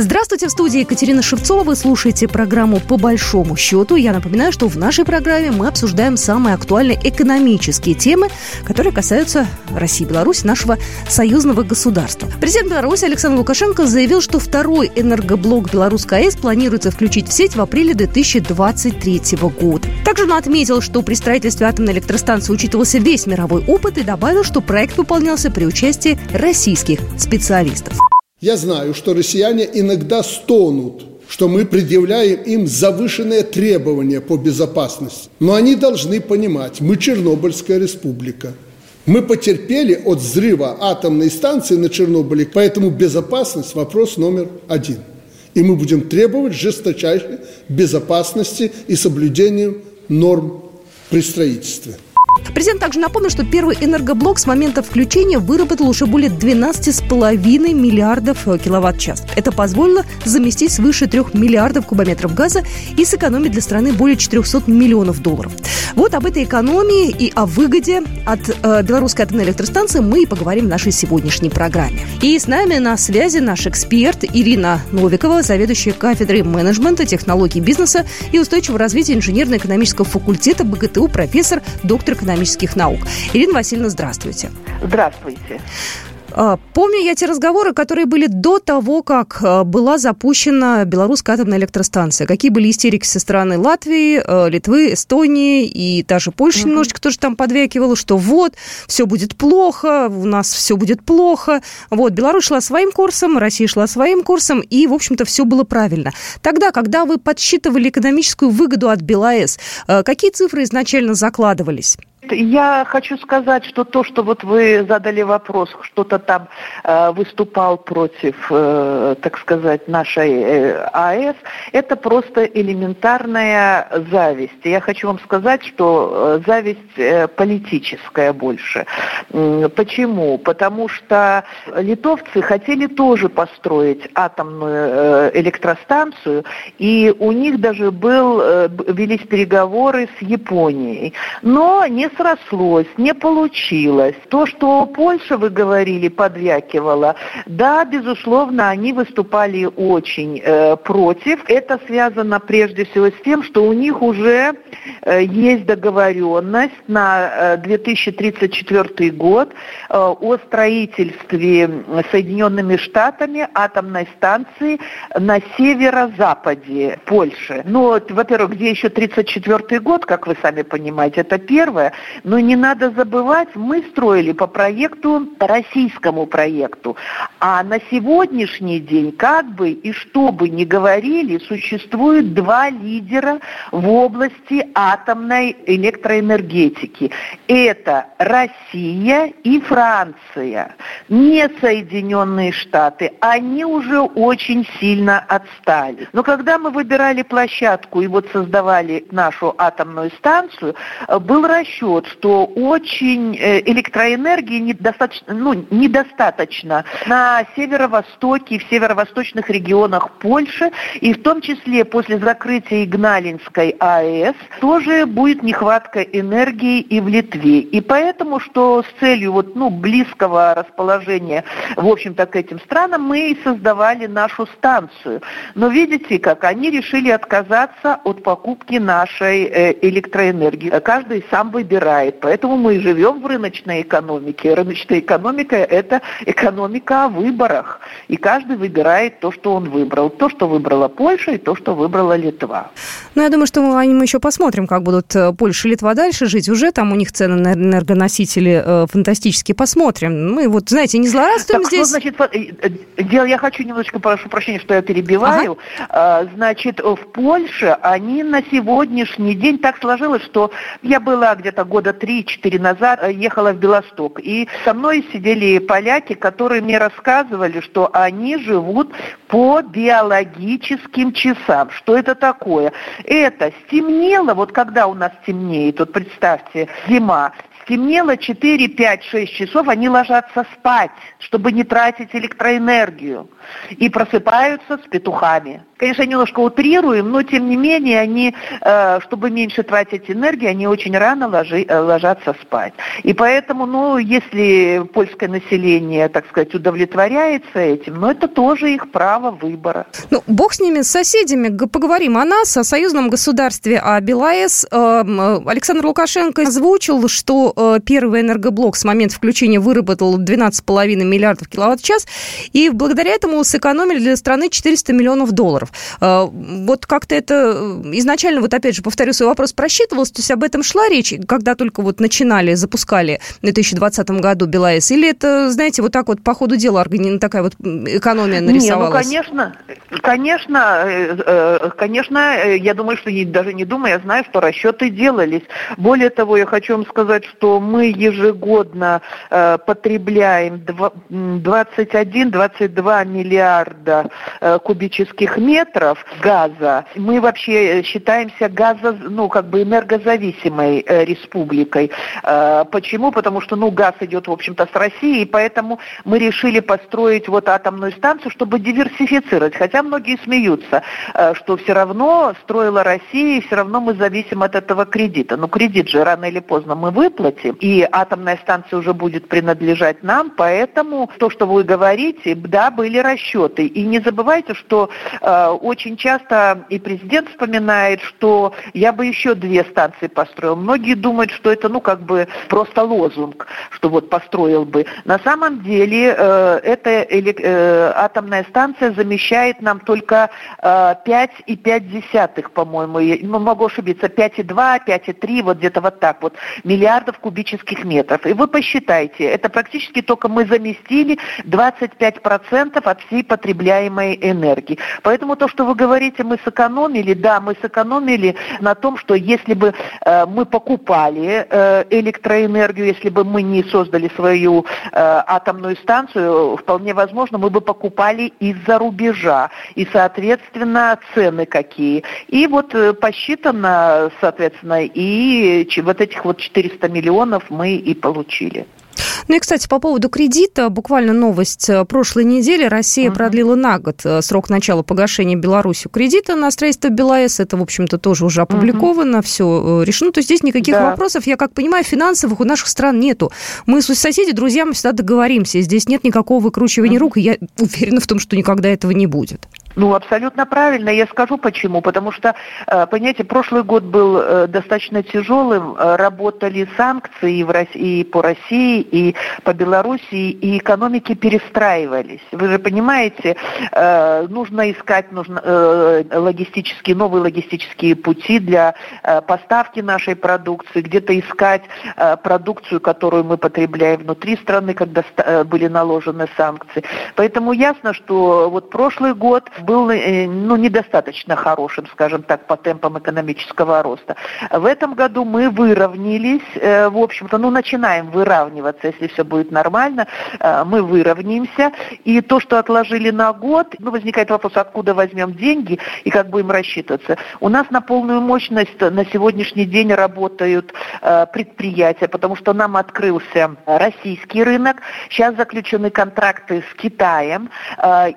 Здравствуйте, в студии Екатерина Шевцова. Вы слушаете программу «По большому счету». Я напоминаю, что в нашей программе мы обсуждаем самые актуальные экономические темы, которые касаются России Беларуси, нашего союзного государства. Президент Беларуси Александр Лукашенко заявил, что второй энергоблок Белорусской АЭС планируется включить в сеть в апреле 2023 года. Также он отметил, что при строительстве атомной электростанции учитывался весь мировой опыт и добавил, что проект выполнялся при участии российских специалистов. Я знаю, что россияне иногда стонут, что мы предъявляем им завышенные требования по безопасности. Но они должны понимать, мы Чернобыльская республика. Мы потерпели от взрыва атомной станции на Чернобыле, поэтому безопасность – вопрос номер один. И мы будем требовать жесточайшей безопасности и соблюдения норм при строительстве. Президент также напомнил, что первый энергоблок с момента включения выработал уже более 12,5 миллиардов э, киловатт-час. Это позволило заместить свыше 3 миллиардов кубометров газа и сэкономить для страны более 400 миллионов долларов. Вот об этой экономии и о выгоде от э, белорусской атомной электростанции мы и поговорим в нашей сегодняшней программе. И с нами на связи наш эксперт Ирина Новикова, заведующая кафедрой менеджмента, технологий бизнеса и устойчивого развития инженерно-экономического факультета БГТУ, профессор, доктор экономических наук. Ирина Васильевна, здравствуйте. Здравствуйте. А, помню я те разговоры, которые были до того, как а, была запущена белорусская атомная электростанция. Какие были истерики со стороны Латвии, а, Литвы, Эстонии и даже Польши угу. немножечко тоже там подвякивала, что вот, все будет плохо, у нас все будет плохо. Вот, Беларусь шла своим курсом, Россия шла своим курсом, и, в общем-то, все было правильно. Тогда, когда вы подсчитывали экономическую выгоду от БелАЭС, какие цифры изначально закладывались? Я хочу сказать, что то, что вот вы задали вопрос, что-то там э, выступал против, э, так сказать, нашей э, АЭС, это просто элементарная зависть. Я хочу вам сказать, что э, зависть э, политическая больше. Почему? Потому что литовцы хотели тоже построить атомную э, электростанцию, и у них даже был, э, велись переговоры с Японией. Но не срослось, не получилось. То, что Польша, вы говорили, подвякивала, да, безусловно, они выступали очень э, против. Это связано прежде всего с тем, что у них уже э, есть договоренность на э, 2034 год э, о строительстве Соединенными Штатами атомной станции на северо-западе Польши. Ну, во-первых, где еще 34 год, как вы сами понимаете, это первое. Но не надо забывать, мы строили по проекту, российскому проекту. А на сегодняшний день, как бы и что бы ни говорили, существует два лидера в области атомной электроэнергетики. Это Россия и Франция. Не Соединенные Штаты. Они уже очень сильно отстали. Но когда мы выбирали площадку и вот создавали нашу атомную станцию, был расчет расчет, что очень э, электроэнергии недостаточно, ну, недостаточно на северо-востоке, в северо-восточных регионах Польши, и в том числе после закрытия Игналинской АЭС тоже будет нехватка энергии и в Литве. И поэтому, что с целью вот, ну, близкого расположения, в общем-то, к этим странам, мы и создавали нашу станцию. Но видите, как они решили отказаться от покупки нашей э, электроэнергии. Каждый сам выбирает выбирает. Поэтому мы и живем в рыночной экономике. Рыночная экономика – это экономика о выборах. И каждый выбирает то, что он выбрал. То, что выбрала Польша, и то, что выбрала Литва. Ну, я думаю, что мы, мы еще посмотрим, как будут э, Польша и Литва дальше жить. Уже там у них цены на энергоносители э, фантастические. Посмотрим. Мы вот, знаете, не злорадствуем так, здесь. Что, значит, э, дело, я хочу немножечко, прошу прощения, что я перебиваю. Ага. А, значит, в Польше они на сегодняшний день так сложилось, что я была где-то года 3-4 назад э, ехала в Белосток. И со мной сидели поляки, которые мне рассказывали, что они живут по биологическим часам. Что это такое? Это стемнело, вот когда у нас темнеет, вот представьте, зима, стемнело 4, 5, 6 часов, они ложатся спать, чтобы не тратить электроэнергию. И просыпаются с петухами. Конечно, немножко утрируем, но тем не менее они, э, чтобы меньше тратить энергии, они очень рано ложи, э, ложатся спать. И поэтому, ну, если польское население, так сказать, удовлетворяется этим, ну, это тоже их право выбора. Ну, бог с ними, с соседями. Поговорим о нас, о союзном государстве, о БелАЭС. Эм, Александр Лукашенко озвучил, что первый энергоблок с момента включения выработал 12,5 миллиардов киловатт-час, и благодаря этому сэкономили для страны 400 миллионов долларов. Э, вот как-то это э, изначально, вот опять же, повторю свой вопрос, просчитывалось, то есть об этом шла речь, когда только вот начинали, запускали в 2020 году БелАЭС, или это, знаете, вот так вот по ходу дела такая вот экономия нарисовалась? Не, ну, конечно, конечно, э, конечно, я думаю, что даже не думаю, я знаю, что расчеты делались. Более того, я хочу вам сказать, что мы ежегодно потребляем 21-22 миллиарда кубических метров, метров газа. Мы вообще считаемся газо, ну, как бы энергозависимой э, республикой. Э, почему? Потому что, ну, газ идет, в общем-то, с России, и поэтому мы решили построить вот атомную станцию, чтобы диверсифицировать. Хотя многие смеются, э, что все равно строила Россия, и все равно мы зависим от этого кредита. Но кредит же рано или поздно мы выплатим, и атомная станция уже будет принадлежать нам, поэтому то, что вы говорите, да, были расчеты. И не забывайте, что э, очень часто и президент вспоминает, что я бы еще две станции построил. Многие думают, что это, ну, как бы просто лозунг, что вот построил бы. На самом деле э, эта э, атомная станция замещает нам только э, 5,5, по-моему, ну, могу ошибиться, 5,2, 5,3, вот где-то вот так вот, миллиардов кубических метров. И вы посчитайте, это практически только мы заместили 25% от всей потребляемой энергии. Поэтому то, что вы говорите, мы сэкономили, да, мы сэкономили на том, что если бы э, мы покупали э, электроэнергию, если бы мы не создали свою э, атомную станцию, вполне возможно, мы бы покупали из-за рубежа. И, соответственно, цены какие. И вот э, посчитано, соответственно, и вот этих вот 400 миллионов мы и получили. Ну и, кстати, по поводу кредита, буквально новость э, прошлой недели. Россия uh-huh. продлила на год э, срок начала погашения Беларусью кредита на строительство БелАЭС. Это, в общем-то, тоже уже опубликовано, uh-huh. все э, решено. То есть здесь никаких да. вопросов, я как понимаю, финансовых у наших стран нету. Мы с соседи, друзьям всегда договоримся. Здесь нет никакого выкручивания uh-huh. рук, и я уверена в том, что никогда этого не будет. Ну, абсолютно правильно. Я скажу почему. Потому что, э, понимаете, прошлый год был э, достаточно тяжелым. Э, работали санкции и по России, и по Белоруссии, и экономики перестраивались. Вы же понимаете, нужно искать нужно, логистические, новые логистические пути для поставки нашей продукции, где-то искать продукцию, которую мы потребляем внутри страны, когда были наложены санкции. Поэтому ясно, что вот прошлый год был э, ну, недостаточно хорошим, скажем так, по темпам экономического роста. В этом году мы выровнялись, э, в общем-то, ну, начинаем выравниваться, если все будет нормально, э, мы выровняемся. И то, что отложили на год, ну, возникает вопрос, откуда возьмем деньги и как будем рассчитываться. У нас на полную мощность на сегодняшний день работают предприятия, потому что нам открылся российский рынок, сейчас заключены контракты с Китаем,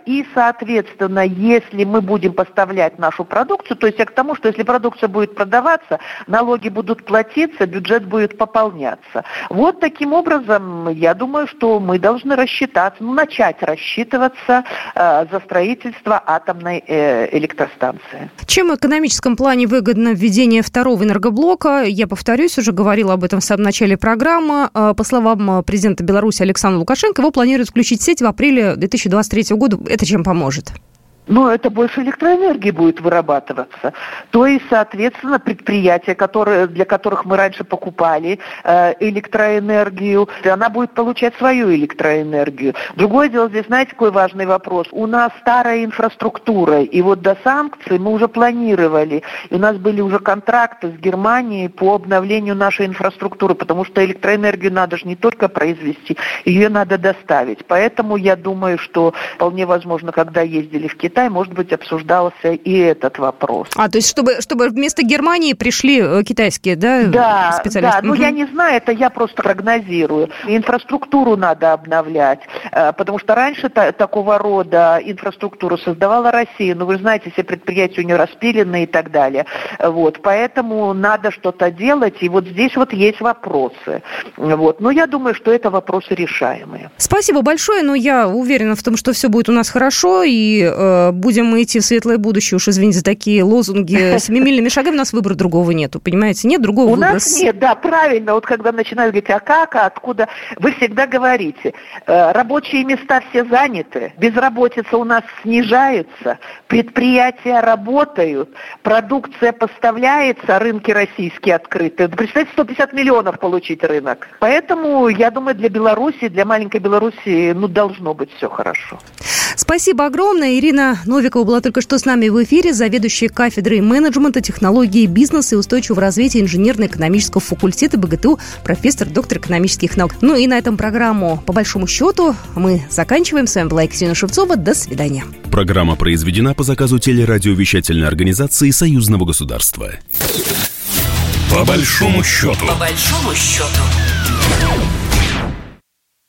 и, соответственно, если мы будем поставлять нашу продукцию, то есть я к тому, что если продукция будет продаваться, налоги будут платиться, бюджет будет пополняться. Вот таким образом, я думаю, что мы должны рассчитаться, ну, начать рассчитываться э, за строительство атомной э, электростанции. Чем в экономическом плане выгодно введение второго энергоблока? Я повторюсь, уже говорила об этом в самом начале программы. Э, по словам президента Беларуси Александра Лукашенко, его планируют включить в сеть в апреле 2023 года. Это чем поможет? Но это больше электроэнергии будет вырабатываться. То есть, соответственно, предприятия, которые, для которых мы раньше покупали э, электроэнергию, она будет получать свою электроэнергию. Другое дело, здесь, знаете, какой важный вопрос? У нас старая инфраструктура, и вот до санкций мы уже планировали, и у нас были уже контракты с Германией по обновлению нашей инфраструктуры, потому что электроэнергию надо же не только произвести, ее надо доставить. Поэтому я думаю, что вполне возможно, когда ездили в Китай, Китай, может быть, обсуждался и этот вопрос. А, то есть, чтобы, чтобы вместо Германии пришли э, китайские, да, да специалисты? Да, ну, угу. я не знаю, это я просто прогнозирую. Инфраструктуру надо обновлять, э, потому что раньше та, такого рода инфраструктуру создавала Россия, но вы знаете, все предприятия у нее распилены и так далее. Вот, поэтому надо что-то делать, и вот здесь вот есть вопросы. Вот, но я думаю, что это вопросы решаемые. Спасибо большое, но я уверена в том, что все будет у нас хорошо, и э, будем мы идти в светлое будущее, уж извините за такие лозунги семимильными шагами, у нас выбора другого нету, понимаете? Нет другого у выбора. У нас нет, да, правильно, вот когда начинают говорить, а как, а откуда, вы всегда говорите, э, рабочие места все заняты, безработица у нас снижается, предприятия работают, продукция поставляется, рынки российские открыты. Представьте, 150 миллионов получить рынок. Поэтому, я думаю, для Беларуси, для маленькой Беларуси, ну, должно быть все хорошо. Спасибо огромное. Ирина Новикова была только что с нами в эфире, заведующая кафедрой менеджмента, технологии бизнеса и устойчивого развития инженерно-экономического факультета БГТУ, профессор, доктор экономических наук. Ну и на этом программу, по большому счету, мы заканчиваем. С вами была Екатерина Шевцова. До свидания. Программа произведена по заказу телерадиовещательной организации Союзного государства. По большому счету. По большому счету.